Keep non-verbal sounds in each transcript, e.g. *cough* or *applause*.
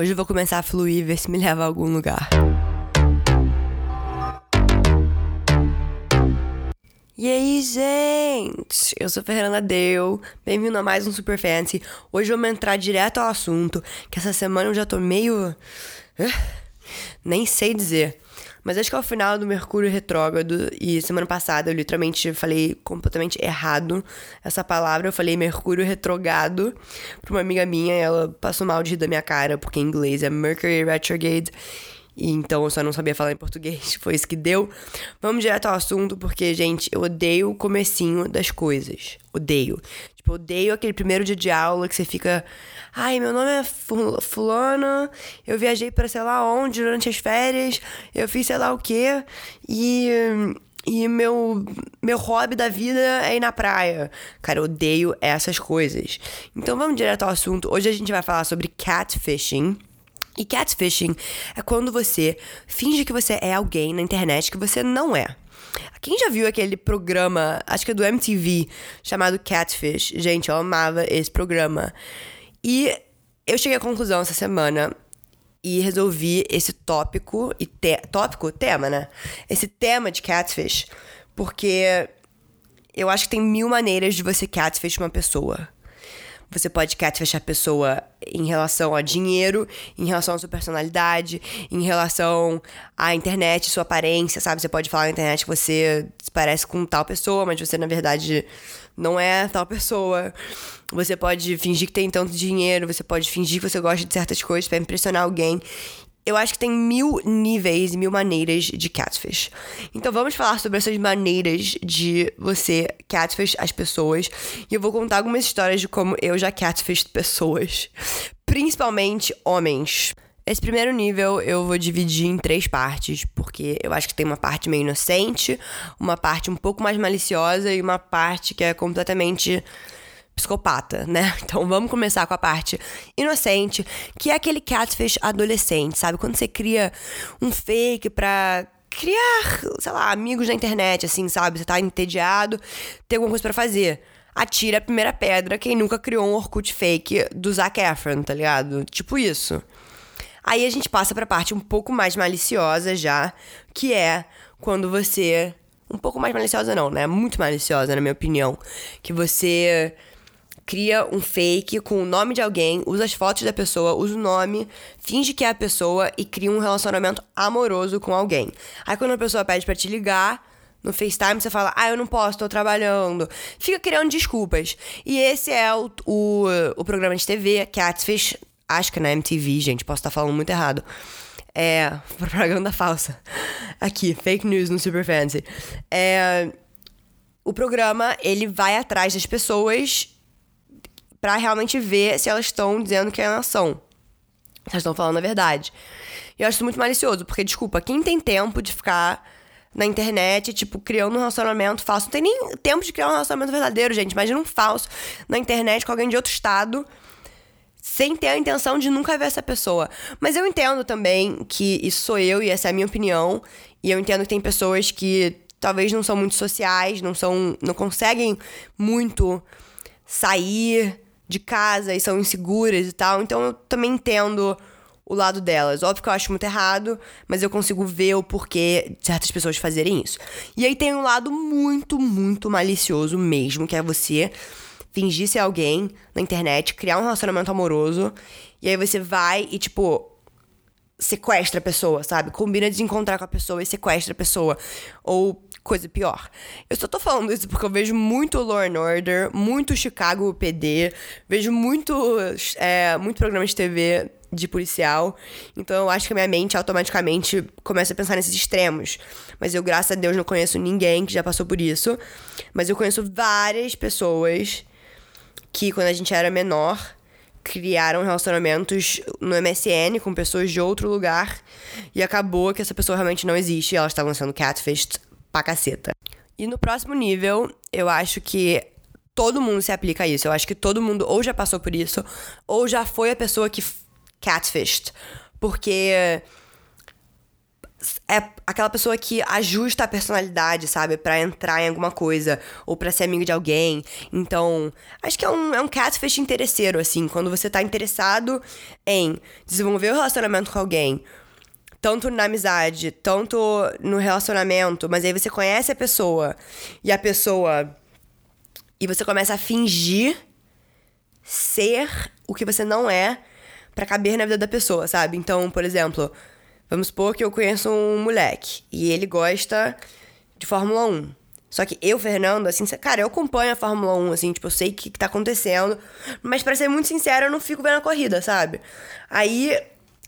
Hoje eu vou começar a fluir, ver se me leva a algum lugar. E aí, gente? Eu sou Fernanda Deu, bem-vindo a mais um Super Fancy. Hoje vamos entrar direto ao assunto, que essa semana eu já tô meio. Nem sei dizer. Mas acho que é o final do Mercúrio retrógrado e semana passada eu literalmente falei completamente errado essa palavra. Eu falei Mercúrio retrogrado pra uma amiga minha ela passou mal de rir da minha cara, porque em inglês é Mercury retrograde. Então eu só não sabia falar em português, *laughs* foi isso que deu. Vamos direto ao assunto, porque, gente, eu odeio o comecinho das coisas. Odeio. Tipo, odeio aquele primeiro dia de aula que você fica. Ai, meu nome é Fulana, eu viajei para sei lá onde durante as férias, eu fiz sei lá o quê, e. E meu, meu hobby da vida é ir na praia. Cara, eu odeio essas coisas. Então vamos direto ao assunto. Hoje a gente vai falar sobre catfishing. E catfishing é quando você finge que você é alguém na internet que você não é. Quem já viu aquele programa, acho que é do MTV, chamado Catfish? Gente, eu amava esse programa. E eu cheguei à conclusão essa semana e resolvi esse tópico e te, tópico, tema, né? Esse tema de catfish, porque eu acho que tem mil maneiras de você catfish uma pessoa. Você pode catfish a pessoa em relação a dinheiro, em relação à sua personalidade, em relação à internet, sua aparência, sabe? Você pode falar na internet que você se parece com tal pessoa, mas você na verdade não é tal pessoa. Você pode fingir que tem tanto dinheiro, você pode fingir que você gosta de certas coisas para impressionar alguém. Eu acho que tem mil níveis e mil maneiras de catfish. Então vamos falar sobre essas maneiras de você catfish as pessoas. E eu vou contar algumas histórias de como eu já catfish pessoas. Principalmente homens. Esse primeiro nível eu vou dividir em três partes, porque eu acho que tem uma parte meio inocente, uma parte um pouco mais maliciosa e uma parte que é completamente psicopata, né? *laughs* Então vamos começar com a parte inocente, que é aquele catfish adolescente, sabe? Quando você cria um fake pra criar, sei lá, amigos na internet, assim, sabe? Você tá entediado, tem alguma coisa para fazer. Atira a primeira pedra quem nunca criou um Orkut fake do Zac Efron, tá ligado? Tipo isso. Aí a gente passa pra parte um pouco mais maliciosa já, que é quando você. Um pouco mais maliciosa, não, né? Muito maliciosa, na minha opinião. Que você cria um fake com o nome de alguém, usa as fotos da pessoa, usa o nome, finge que é a pessoa e cria um relacionamento amoroso com alguém. Aí quando a pessoa pede para te ligar, no FaceTime você fala, ah, eu não posso, tô trabalhando. Fica criando desculpas. E esse é o, o, o programa de TV, Catfish, acho que na MTV, gente, posso estar falando muito errado. É. *laughs* Propaganda falsa. Aqui, fake news no Super Fancy. É. O programa, ele vai atrás das pessoas para realmente ver se elas estão dizendo que elas são. Se elas estão falando a verdade. E eu acho isso muito malicioso, porque, desculpa, quem tem tempo de ficar na internet, tipo, criando um relacionamento falso? Não tem nem tempo de criar um relacionamento verdadeiro, gente. Imagina um falso na internet com alguém de outro estado, sem ter a intenção de nunca ver essa pessoa. Mas eu entendo também que isso sou eu e essa é a minha opinião. E eu entendo que tem pessoas que talvez não são muito sociais, não são. não conseguem muito sair de casa e são inseguras e tal. Então eu também entendo o lado delas. Óbvio que eu acho muito errado, mas eu consigo ver o porquê de certas pessoas fazerem isso. E aí tem um lado muito, muito malicioso mesmo, que é você fingir ser alguém na internet, criar um relacionamento amoroso, e aí você vai e, tipo, sequestra a pessoa, sabe? Combina de encontrar com a pessoa e sequestra a pessoa. Ou coisa pior. Eu só tô falando isso porque eu vejo muito Law and Order, muito Chicago PD, vejo muito, é, muito programa de TV de policial. Então eu acho que a minha mente automaticamente começa a pensar nesses extremos. Mas eu, graças a Deus, não conheço ninguém que já passou por isso. Mas eu conheço várias pessoas que, quando a gente era menor, criaram relacionamentos no MSN com pessoas de outro lugar e acabou que essa pessoa realmente não existe elas estavam sendo catfished pra caceta. E no próximo nível, eu acho que todo mundo se aplica a isso. Eu acho que todo mundo ou já passou por isso, ou já foi a pessoa que catfished. Porque é aquela pessoa que ajusta a personalidade, sabe? para entrar em alguma coisa. Ou para ser amigo de alguém. Então, acho que é um, é um catfish interesseiro, assim. Quando você tá interessado em desenvolver um relacionamento com alguém. Tanto na amizade, tanto no relacionamento. Mas aí você conhece a pessoa. E a pessoa. E você começa a fingir ser o que você não é para caber na vida da pessoa, sabe? Então, por exemplo Vamos supor que eu conheço um moleque e ele gosta de Fórmula 1. Só que eu, Fernando, assim, cara, eu acompanho a Fórmula 1, assim, tipo, eu sei o que, que tá acontecendo. Mas para ser muito sincero, eu não fico vendo a corrida, sabe? Aí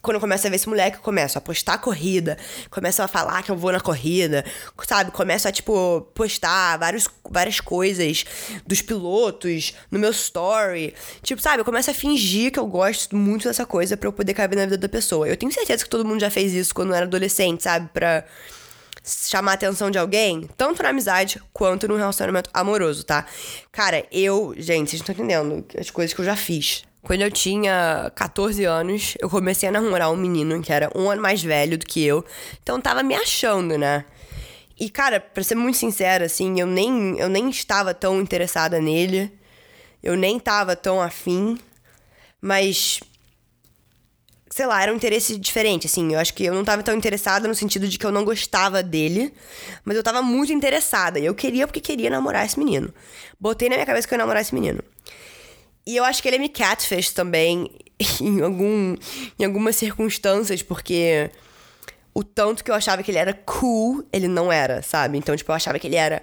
quando eu começo a ver esse moleque, eu começo a postar a corrida, começo a falar que eu vou na corrida, sabe? Começo a, tipo, postar vários, várias coisas dos pilotos no meu story. Tipo, sabe? Eu começo a fingir que eu gosto muito dessa coisa para eu poder caber na vida da pessoa. Eu tenho certeza que todo mundo já fez isso quando era adolescente, sabe? Pra chamar a atenção de alguém, tanto na amizade quanto no relacionamento amoroso, tá? Cara, eu, gente, vocês não estão entendendo as coisas que eu já fiz. Quando eu tinha 14 anos, eu comecei a namorar um menino que era um ano mais velho do que eu. Então tava me achando, né? E, cara, pra ser muito sincera, assim, eu nem, eu nem estava tão interessada nele. Eu nem tava tão afim. Mas. Sei lá, era um interesse diferente, assim. Eu acho que eu não tava tão interessada no sentido de que eu não gostava dele. Mas eu tava muito interessada. E eu queria porque queria namorar esse menino. Botei na minha cabeça que eu ia namorar esse menino. E eu acho que ele me catfish também *laughs* em, algum, em algumas circunstâncias, porque o tanto que eu achava que ele era cool, ele não era, sabe? Então, tipo, eu achava que ele era,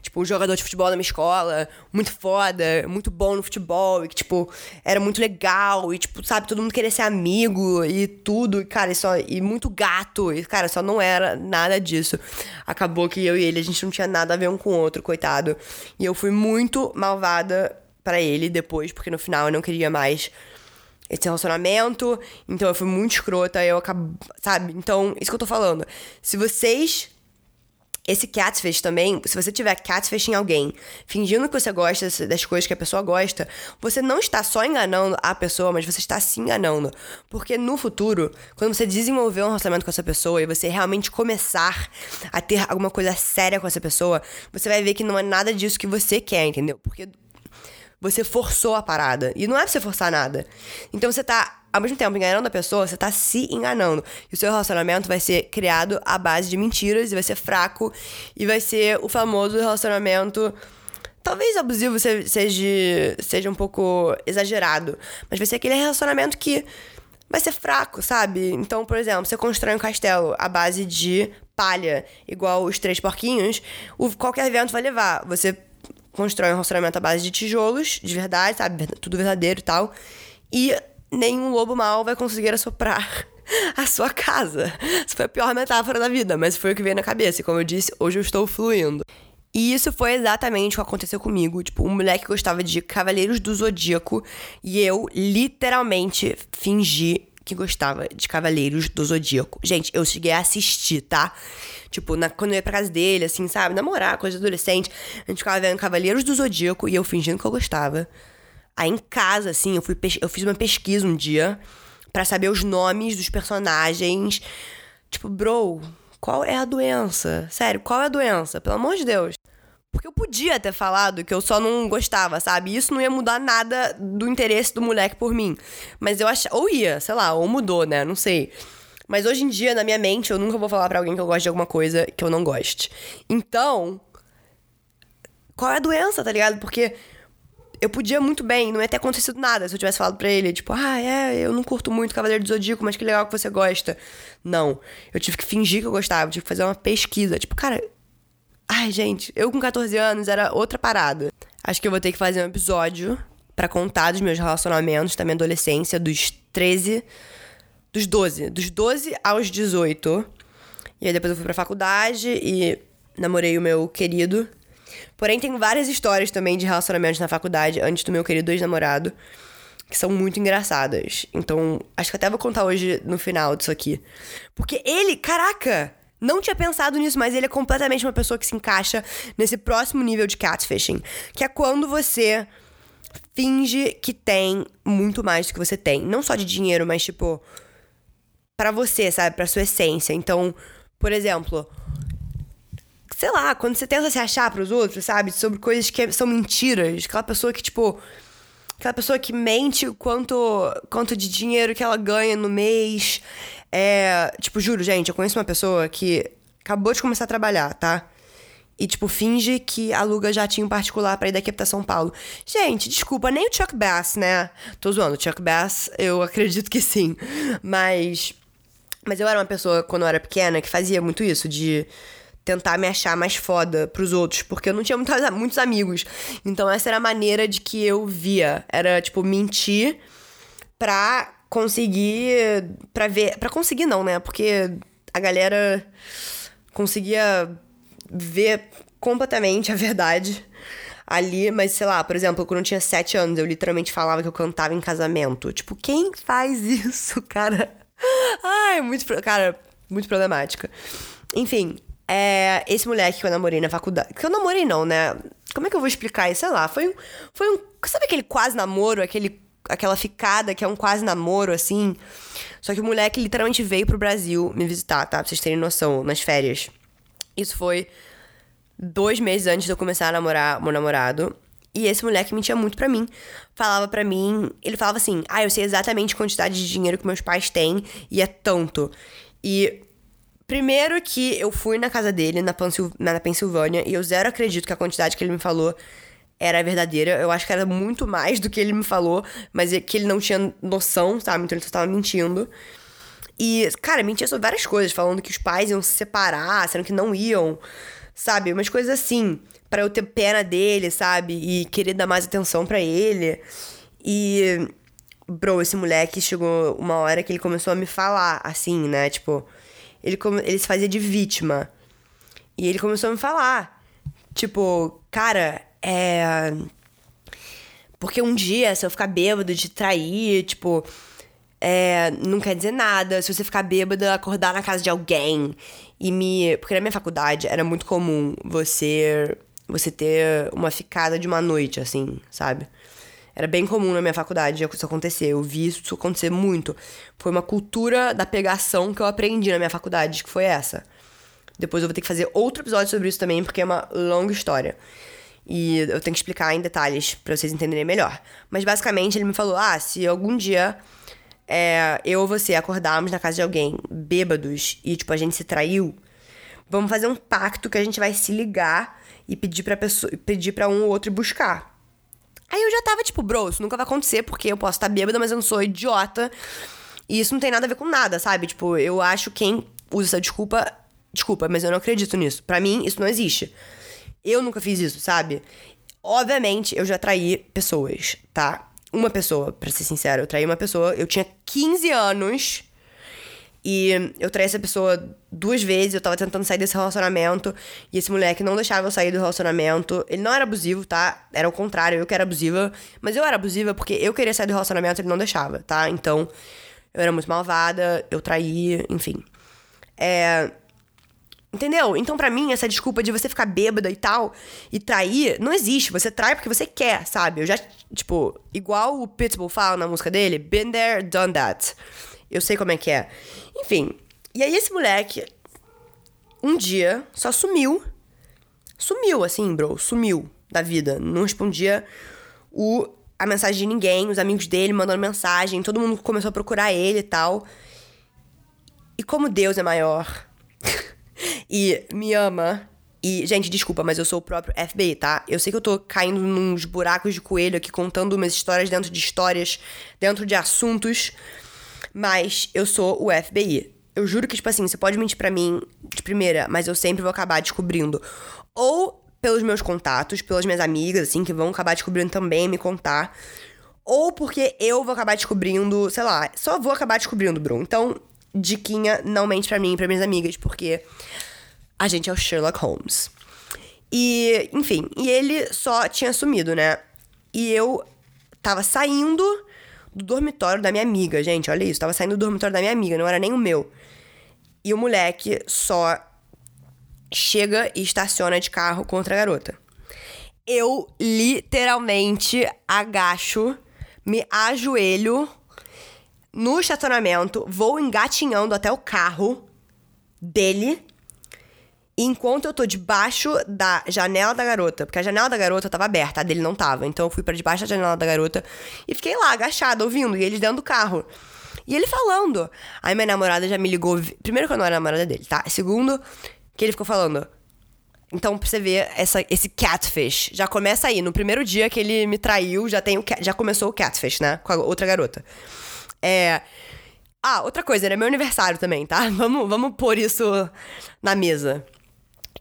tipo, um jogador de futebol da minha escola, muito foda, muito bom no futebol, e que, tipo, era muito legal, e, tipo, sabe, todo mundo queria ser amigo e tudo, e, cara, e, só, e muito gato, e, cara, só não era nada disso. Acabou que eu e ele, a gente não tinha nada a ver um com o outro, coitado. E eu fui muito malvada para ele depois, porque no final eu não queria mais esse relacionamento. Então eu fui muito escrota, eu acabo. Sabe? Então, isso que eu tô falando. Se vocês. Esse catfish também, se você tiver catfish em alguém, fingindo que você gosta das coisas que a pessoa gosta, você não está só enganando a pessoa, mas você está se enganando. Porque no futuro, quando você desenvolver um relacionamento com essa pessoa e você realmente começar a ter alguma coisa séria com essa pessoa, você vai ver que não é nada disso que você quer, entendeu? Porque você forçou a parada. E não é pra você forçar nada. Então você tá, ao mesmo tempo, enganando a pessoa, você tá se enganando. E o seu relacionamento vai ser criado à base de mentiras e vai ser fraco. E vai ser o famoso relacionamento. Talvez abusivo seja, seja um pouco exagerado. Mas vai ser aquele relacionamento que vai ser fraco, sabe? Então, por exemplo, você constrói um castelo à base de palha, igual os três porquinhos, o, qualquer vento vai levar. Você constrói um relacionamento à base de tijolos, de verdade, sabe? Tudo verdadeiro e tal. E nenhum lobo mal vai conseguir assoprar *laughs* a sua casa. Isso foi a pior metáfora da vida, mas foi o que veio na cabeça. E como eu disse, hoje eu estou fluindo. E isso foi exatamente o que aconteceu comigo. Tipo, um moleque gostava de Cavaleiros do Zodíaco e eu literalmente fingi que gostava de Cavaleiros do Zodíaco. Gente, eu cheguei a assistir, tá? Tipo, na, quando eu ia pra casa dele, assim, sabe? Namorar, coisa adolescente. A gente ficava vendo Cavaleiros do Zodíaco e eu fingindo que eu gostava. Aí em casa, assim, eu, fui eu fiz uma pesquisa um dia para saber os nomes dos personagens. Tipo, bro, qual é a doença? Sério, qual é a doença? Pelo amor de Deus. Porque eu podia ter falado que eu só não gostava, sabe? Isso não ia mudar nada do interesse do moleque por mim. Mas eu achava. Ou ia, sei lá, ou mudou, né? Não sei. Mas hoje em dia, na minha mente, eu nunca vou falar para alguém que eu gosto de alguma coisa que eu não goste. Então. Qual é a doença, tá ligado? Porque eu podia muito bem, não ia ter acontecido nada se eu tivesse falado pra ele, tipo, ah, é, eu não curto muito Cavaleiro do Zodíaco, mas que legal que você gosta. Não. Eu tive que fingir que eu gostava, tive que fazer uma pesquisa. Tipo, cara, Ai, gente, eu com 14 anos era outra parada. Acho que eu vou ter que fazer um episódio para contar dos meus relacionamentos da minha adolescência, dos 13. Dos 12. Dos 12 aos 18. E aí depois eu fui pra faculdade e namorei o meu querido. Porém, tem várias histórias também de relacionamentos na faculdade antes do meu querido ex-namorado. Que são muito engraçadas. Então, acho que até vou contar hoje no final disso aqui. Porque ele, caraca! Não tinha pensado nisso, mas ele é completamente uma pessoa que se encaixa nesse próximo nível de catfishing, que é quando você finge que tem muito mais do que você tem, não só de dinheiro, mas tipo para você, sabe, para sua essência. Então, Por exemplo, sei lá, quando você tenta se achar pros outros, sabe? Sobre coisas que são mentiras. Aquela pessoa que, tipo. Aquela pessoa que mente quanto, quanto de dinheiro que ela ganha no mês. É. Tipo, juro, gente, eu conheço uma pessoa que acabou de começar a trabalhar, tá? E, tipo, finge que aluga jatinho particular para ir daqui pra São Paulo. Gente, desculpa, nem o Chuck Bass, né? Tô zoando, Chuck Bass, eu *laughs* acredito que sim. Mas. Mas eu era uma pessoa, quando eu era pequena, que fazia muito isso, de tentar me achar mais foda pros outros, porque eu não tinha muitos, muitos amigos. Então essa era a maneira de que eu via. Era, tipo, mentir pra conseguir. pra ver. Pra conseguir, não, né? Porque a galera conseguia ver completamente a verdade ali, mas sei lá, por exemplo, quando eu tinha sete anos, eu literalmente falava que eu cantava em casamento. Tipo, quem faz *laughs* isso, cara? Ai, muito. Cara, muito problemática. Enfim, é, esse moleque que eu namorei na faculdade. Que eu namorei, não, né? Como é que eu vou explicar isso? Sei lá, foi um. Foi um sabe aquele quase namoro, aquele, aquela ficada que é um quase namoro, assim? Só que o moleque literalmente veio pro Brasil me visitar, tá? Pra vocês terem noção, nas férias. Isso foi dois meses antes de eu começar a namorar meu namorado. E esse moleque mentia muito pra mim. Falava pra mim. Ele falava assim: Ah, eu sei exatamente a quantidade de dinheiro que meus pais têm e é tanto. E. Primeiro que eu fui na casa dele, na, Pensil na Pensilvânia, e eu zero acredito que a quantidade que ele me falou era verdadeira. Eu acho que era muito mais do que ele me falou, mas é que ele não tinha noção, sabe? Então ele só tava mentindo. E, cara, mentia sobre várias coisas, falando que os pais iam se separar, sendo que não iam, sabe? Umas coisas assim, para eu ter pena dele, sabe? E querer dar mais atenção para ele. E, bro, esse moleque chegou uma hora que ele começou a me falar, assim, né? Tipo, ele, ele se fazia de vítima. E ele começou a me falar. Tipo, cara, é. Porque um dia, se eu ficar bêbado de trair, tipo, é, não quer dizer nada. Se você ficar bêbada, acordar na casa de alguém e me. Porque na minha faculdade era muito comum você. Você ter uma ficada de uma noite, assim, sabe? Era bem comum na minha faculdade isso acontecer. Eu vi isso acontecer muito. Foi uma cultura da pegação que eu aprendi na minha faculdade, que foi essa. Depois eu vou ter que fazer outro episódio sobre isso também, porque é uma longa história. E eu tenho que explicar em detalhes para vocês entenderem melhor. Mas basicamente ele me falou: ah, se algum dia é, eu ou você acordarmos na casa de alguém bêbados e, tipo, a gente se traiu, vamos fazer um pacto que a gente vai se ligar e pedir pra, pessoa, pedir pra um ou outro buscar. Aí eu já tava tipo, bro, isso nunca vai acontecer porque eu posso estar bêbada, mas eu não sou idiota. E isso não tem nada a ver com nada, sabe? Tipo, eu acho quem usa essa desculpa. Desculpa, mas eu não acredito nisso. Para mim, isso não existe. Eu nunca fiz isso, sabe? Obviamente, eu já traí pessoas, tá? uma pessoa, pra ser sincero. Eu traí uma pessoa, eu tinha 15 anos. E eu traí essa pessoa duas vezes, eu tava tentando sair desse relacionamento. E esse moleque não deixava eu sair do relacionamento. Ele não era abusivo, tá? Era o contrário, eu que era abusiva. Mas eu era abusiva porque eu queria sair do relacionamento ele não deixava, tá? Então, eu era muito malvada, eu traí, enfim. É. Entendeu? Então, para mim, essa desculpa de você ficar bêbada e tal e trair, não existe. Você trai porque você quer, sabe? Eu já, tipo, igual o Pitbull fala na música dele, been there, done that. Eu sei como é que é. Enfim. E aí, esse moleque, um dia, só sumiu. Sumiu, assim, bro. Sumiu da vida. Não respondia o, a mensagem de ninguém, os amigos dele mandando mensagem, todo mundo começou a procurar ele e tal. E como Deus é maior *laughs* e me ama. E, gente, desculpa, mas eu sou o próprio FBI, tá? Eu sei que eu tô caindo nos buracos de coelho aqui, contando umas histórias dentro de histórias, dentro de assuntos, mas eu sou o FBI. Eu juro que, tipo assim, você pode mentir para mim de primeira, mas eu sempre vou acabar descobrindo. Ou pelos meus contatos, pelas minhas amigas, assim, que vão acabar descobrindo também me contar. Ou porque eu vou acabar descobrindo, sei lá, só vou acabar descobrindo, Bruno. Então, diquinha, não mente pra mim pra minhas amigas, porque a gente é o Sherlock Holmes. E, enfim, e ele só tinha sumido, né? E eu tava saindo do dormitório da minha amiga, gente, olha isso, tava saindo do dormitório da minha amiga, não era nem o meu. E o moleque só chega e estaciona de carro contra a garota. Eu literalmente agacho, me ajoelho no estacionamento, vou engatinhando até o carro dele enquanto eu tô debaixo da janela da garota, porque a janela da garota tava aberta, a dele não tava. Então eu fui para debaixo da janela da garota e fiquei lá, agachada, ouvindo, e eles dentro do carro. E ele falando. Aí minha namorada já me ligou. Primeiro que eu não era namorada dele, tá? Segundo, que ele ficou falando. Então, pra você ver essa, esse catfish. Já começa aí. No primeiro dia que ele me traiu, já, tem o, já começou o catfish, né? Com a outra garota. É. Ah, outra coisa, era meu aniversário também, tá? *laughs* Vamos, vamos pôr isso na mesa.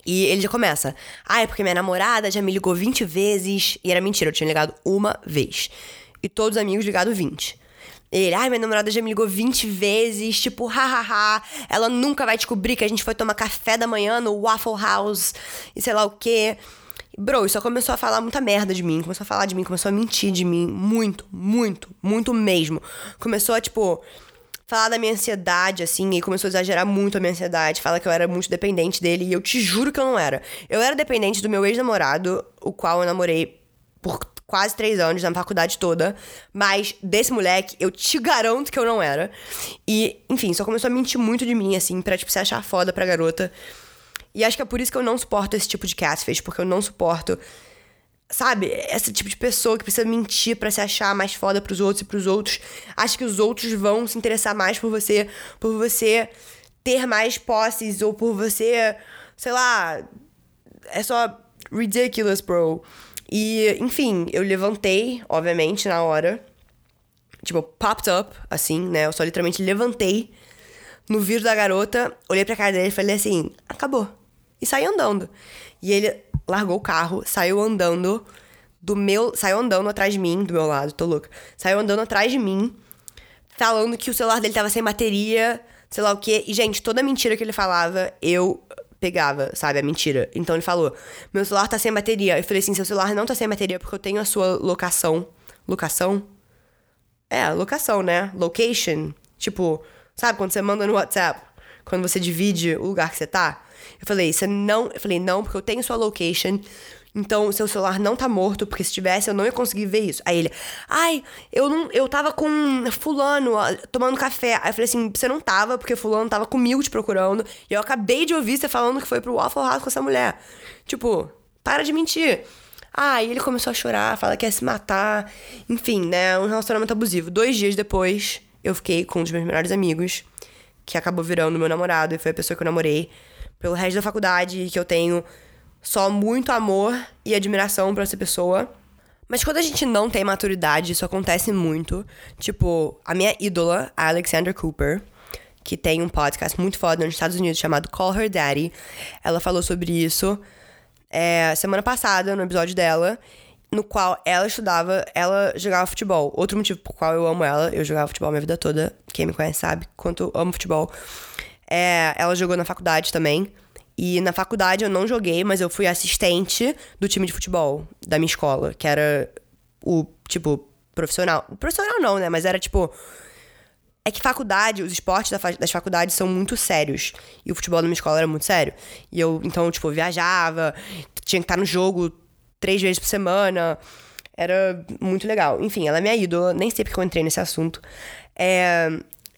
E ele já começa. Ah, é porque minha namorada já me ligou 20 vezes. E era mentira, eu tinha ligado uma vez. E todos os amigos ligado 20. Ele, ai, minha namorada já me ligou 20 vezes, tipo, hahaha, ela nunca vai descobrir que a gente foi tomar café da manhã no Waffle House e sei lá o quê. Bro, só começou a falar muita merda de mim, começou a falar de mim, começou a mentir de mim, muito, muito, muito mesmo. Começou a, tipo, falar da minha ansiedade, assim, e começou a exagerar muito a minha ansiedade, fala que eu era muito dependente dele, e eu te juro que eu não era. Eu era dependente do meu ex-namorado, o qual eu namorei por quase três anos, na faculdade toda, mas desse moleque, eu te garanto que eu não era. E, enfim, só começou a mentir muito de mim, assim, pra, tipo, se achar foda pra garota. E acho que é por isso que eu não suporto esse tipo de catfish, porque eu não suporto sabe, esse tipo de pessoa que precisa mentir para se achar mais foda pros outros e pros outros. Acha que os outros vão se interessar mais por você, por você ter mais posses ou por você, sei lá, é só ridiculous, bro. E, enfim, eu levantei, obviamente, na hora. Tipo, popped up, assim, né? Eu só literalmente levantei no vidro da garota, olhei pra cara dele e falei assim: acabou. E saí andando. E ele largou o carro, saiu andando do meu. Saiu andando atrás de mim, do meu lado, tô louca. Saiu andando atrás de mim, falando que o celular dele tava sem bateria, sei lá o quê. E, gente, toda mentira que ele falava, eu pegava, sabe, a mentira. Então ele falou: Meu celular tá sem bateria. Eu falei assim: Seu celular não tá sem bateria porque eu tenho a sua locação. Locação? É, locação, né? Location. Tipo, sabe quando você manda no WhatsApp? Quando você divide o lugar que você tá? Eu falei, você não. Eu falei, não, porque eu tenho sua location. Então, seu celular não tá morto, porque se tivesse, eu não ia conseguir ver isso. Aí ele, ai, eu não. Eu tava com fulano tomando café. Aí eu falei assim, você não tava, porque fulano tava comigo te procurando. E eu acabei de ouvir você falando que foi pro Waffle House com essa mulher. Tipo, para de mentir. Aí ele começou a chorar, fala que ia se matar. Enfim, né? Um relacionamento abusivo. Dois dias depois, eu fiquei com um dos meus melhores amigos, que acabou virando meu namorado, e foi a pessoa que eu namorei pelo resto da faculdade, que eu tenho só muito amor e admiração por essa pessoa. Mas quando a gente não tem maturidade, isso acontece muito. Tipo, a minha ídola, a Alexandra Cooper, que tem um podcast muito foda nos Estados Unidos chamado Call Her Daddy, ela falou sobre isso é, semana passada, no episódio dela, no qual ela estudava, ela jogava futebol. Outro motivo por qual eu amo ela, eu jogava futebol minha vida toda, quem me conhece sabe quanto eu amo futebol. É, ela jogou na faculdade também. E na faculdade eu não joguei, mas eu fui assistente do time de futebol da minha escola, que era o, tipo, profissional. Profissional não, né? Mas era tipo. É que faculdade, os esportes das faculdades são muito sérios. E o futebol da minha escola era muito sério. E eu, então, tipo, viajava, tinha que estar no jogo três vezes por semana. Era muito legal. Enfim, ela é minha ídola, nem sei porque eu entrei nesse assunto. É,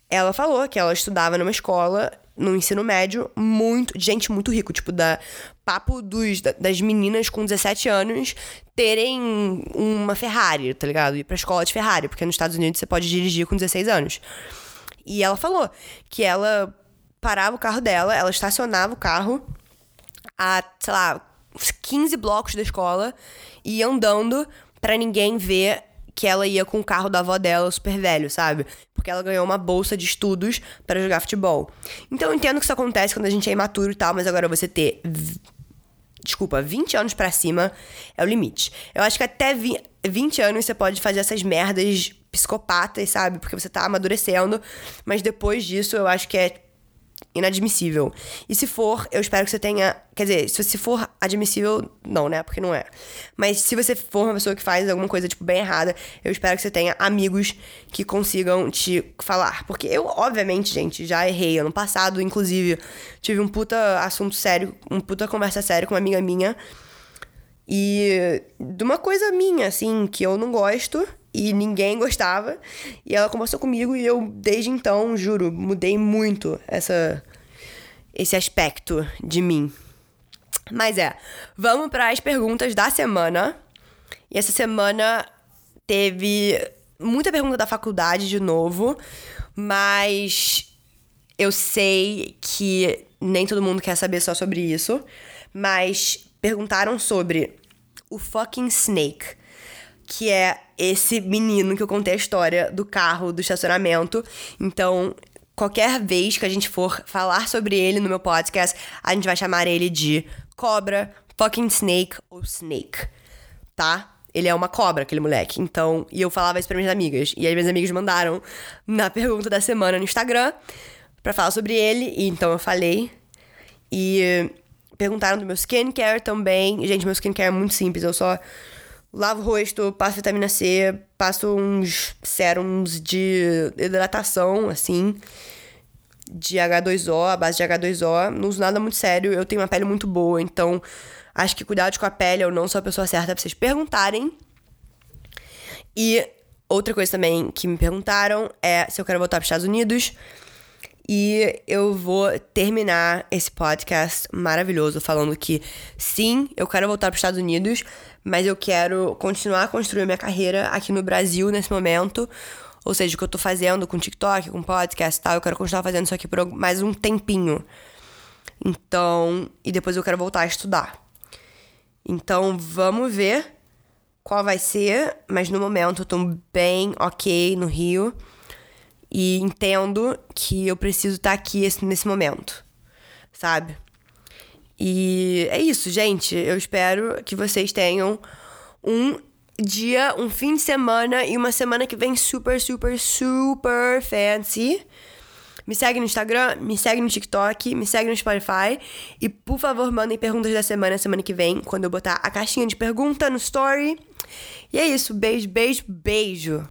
ela falou que ela estudava numa escola no ensino médio muito gente muito rico, tipo da papo dos das meninas com 17 anos terem uma Ferrari, tá ligado? Ir pra escola de Ferrari, porque nos Estados Unidos você pode dirigir com 16 anos. E ela falou que ela parava o carro dela, ela estacionava o carro a, sei lá, 15 blocos da escola e ia andando para ninguém ver que ela ia com o carro da avó dela super velho, sabe? Porque ela ganhou uma bolsa de estudos para jogar futebol. Então eu entendo que isso acontece quando a gente é imaturo e tal, mas agora você ter desculpa, 20 anos para cima é o limite. Eu acho que até 20 anos você pode fazer essas merdas psicopatas, sabe? Porque você tá amadurecendo, mas depois disso eu acho que é inadmissível. E se for, eu espero que você tenha. Quer dizer, se for admissível, não, né? Porque não é. Mas se você for uma pessoa que faz alguma coisa, tipo, bem errada, eu espero que você tenha amigos que consigam te falar. Porque eu, obviamente, gente, já errei. Ano passado, inclusive, tive um puta assunto sério, um puta conversa séria com uma amiga minha. E de uma coisa minha, assim, que eu não gosto e ninguém gostava. E ela conversou comigo e eu, desde então, juro, mudei muito essa esse aspecto de mim. Mas é, vamos para as perguntas da semana. E essa semana teve muita pergunta da faculdade de novo, mas eu sei que nem todo mundo quer saber só sobre isso, mas perguntaram sobre o fucking Snake, que é esse menino que eu contei a história do carro, do estacionamento. Então, qualquer vez que a gente for falar sobre ele no meu podcast, a gente vai chamar ele de cobra, fucking snake ou snake, tá? Ele é uma cobra, aquele moleque. Então, e eu falava isso pra minhas amigas. E as minhas amigas mandaram na pergunta da semana no Instagram para falar sobre ele. E então eu falei. E perguntaram do meu skincare também. Gente, meu skincare é muito simples. Eu só lavo o rosto, passo vitamina C, passo uns sérums de hidratação, assim, de H2O, a base de H2O. Não uso nada muito sério, eu tenho uma pele muito boa, então acho que cuidado com a pele, eu não sou a pessoa certa pra vocês perguntarem. E outra coisa também que me perguntaram é se eu quero voltar para os Estados Unidos. E eu vou terminar esse podcast maravilhoso falando que sim, eu quero voltar para os Estados Unidos, mas eu quero continuar a construir minha carreira aqui no Brasil nesse momento. Ou seja, o que eu tô fazendo com TikTok, com podcast e tal, eu quero continuar fazendo isso aqui por mais um tempinho. Então, e depois eu quero voltar a estudar. Então, vamos ver qual vai ser, mas no momento eu tô bem ok no Rio. E entendo que eu preciso estar aqui nesse momento, sabe? E é isso, gente. Eu espero que vocês tenham um dia, um fim de semana e uma semana que vem super, super, super fancy. Me segue no Instagram, me segue no TikTok, me segue no Spotify. E por favor, mandem perguntas da semana, semana que vem, quando eu botar a caixinha de pergunta no story. E é isso. Beijo, beijo, beijo.